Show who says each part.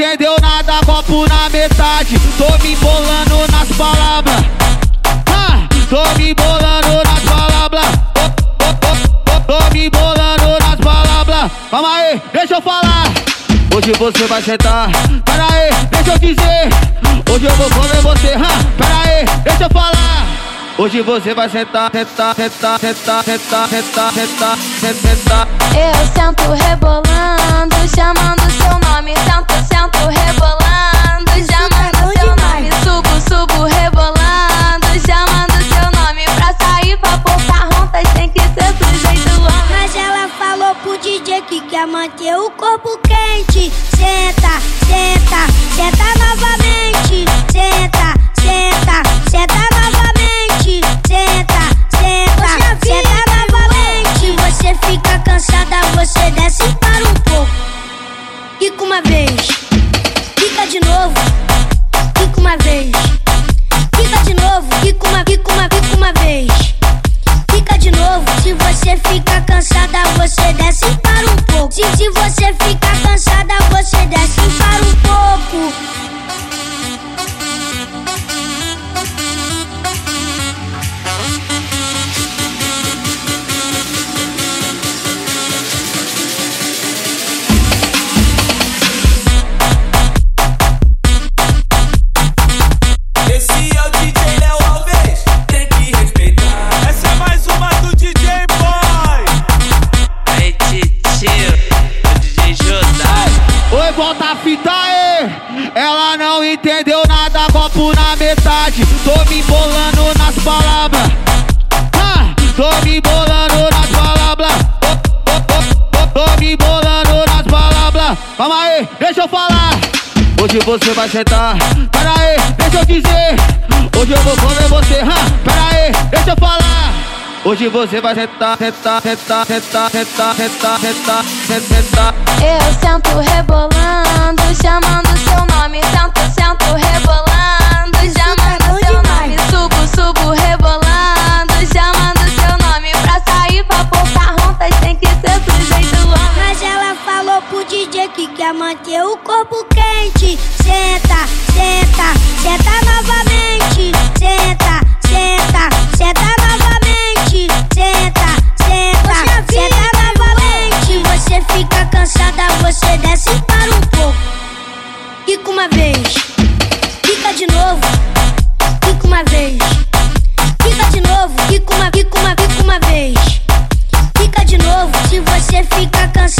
Speaker 1: entendeu nada, copo na metade. Tô me embolando nas palavras. Ah, tô me embolando nas palavras. Oh, oh, oh, tô me embolando nas palavras. Calma aí, deixa eu falar. Hoje você vai sentar. Pera aí, deixa eu dizer. Hoje eu vou comer você. Ah, pera aí, deixa eu falar. Hoje você vai sentar, sentar, sentar, sentar, sentar, sentar, sentar, sentar.
Speaker 2: Eu sento
Speaker 3: que quer manter o corpo quente. Senta, senta, senta novamente. Senta, senta, senta novamente. Senta, senta, senta novamente. Você fica cansada, você desce e para um pouco. Fica uma vez, fica de novo. Fica uma vez,
Speaker 1: Volta a fita aí. Ela não entendeu nada, copo na metade. Tô me embolando nas palavras. Ah, tô me embolando nas palavras. Oh, oh, oh, tô me embolando nas palavras. Calma aí, deixa eu falar. Hoje você vai sentar. Pera aí, deixa eu dizer. Hoje eu vou comer você. Ah, pera aí, deixa eu falar. Hoje você vai sentar, sentar, sentar, sentar, sentar, sentar, sentar, sentar.
Speaker 2: Eu sento rebolando, chamando seu nome. Sento, sento rebolando, é chamando seu nome. Subo, subo rebolando, chamando seu nome. Pra sair pra Pocahontas tem que ser do jeito homem.
Speaker 3: Mas ela falou pro DJ que quer manter o corpo quente. Senta. canción.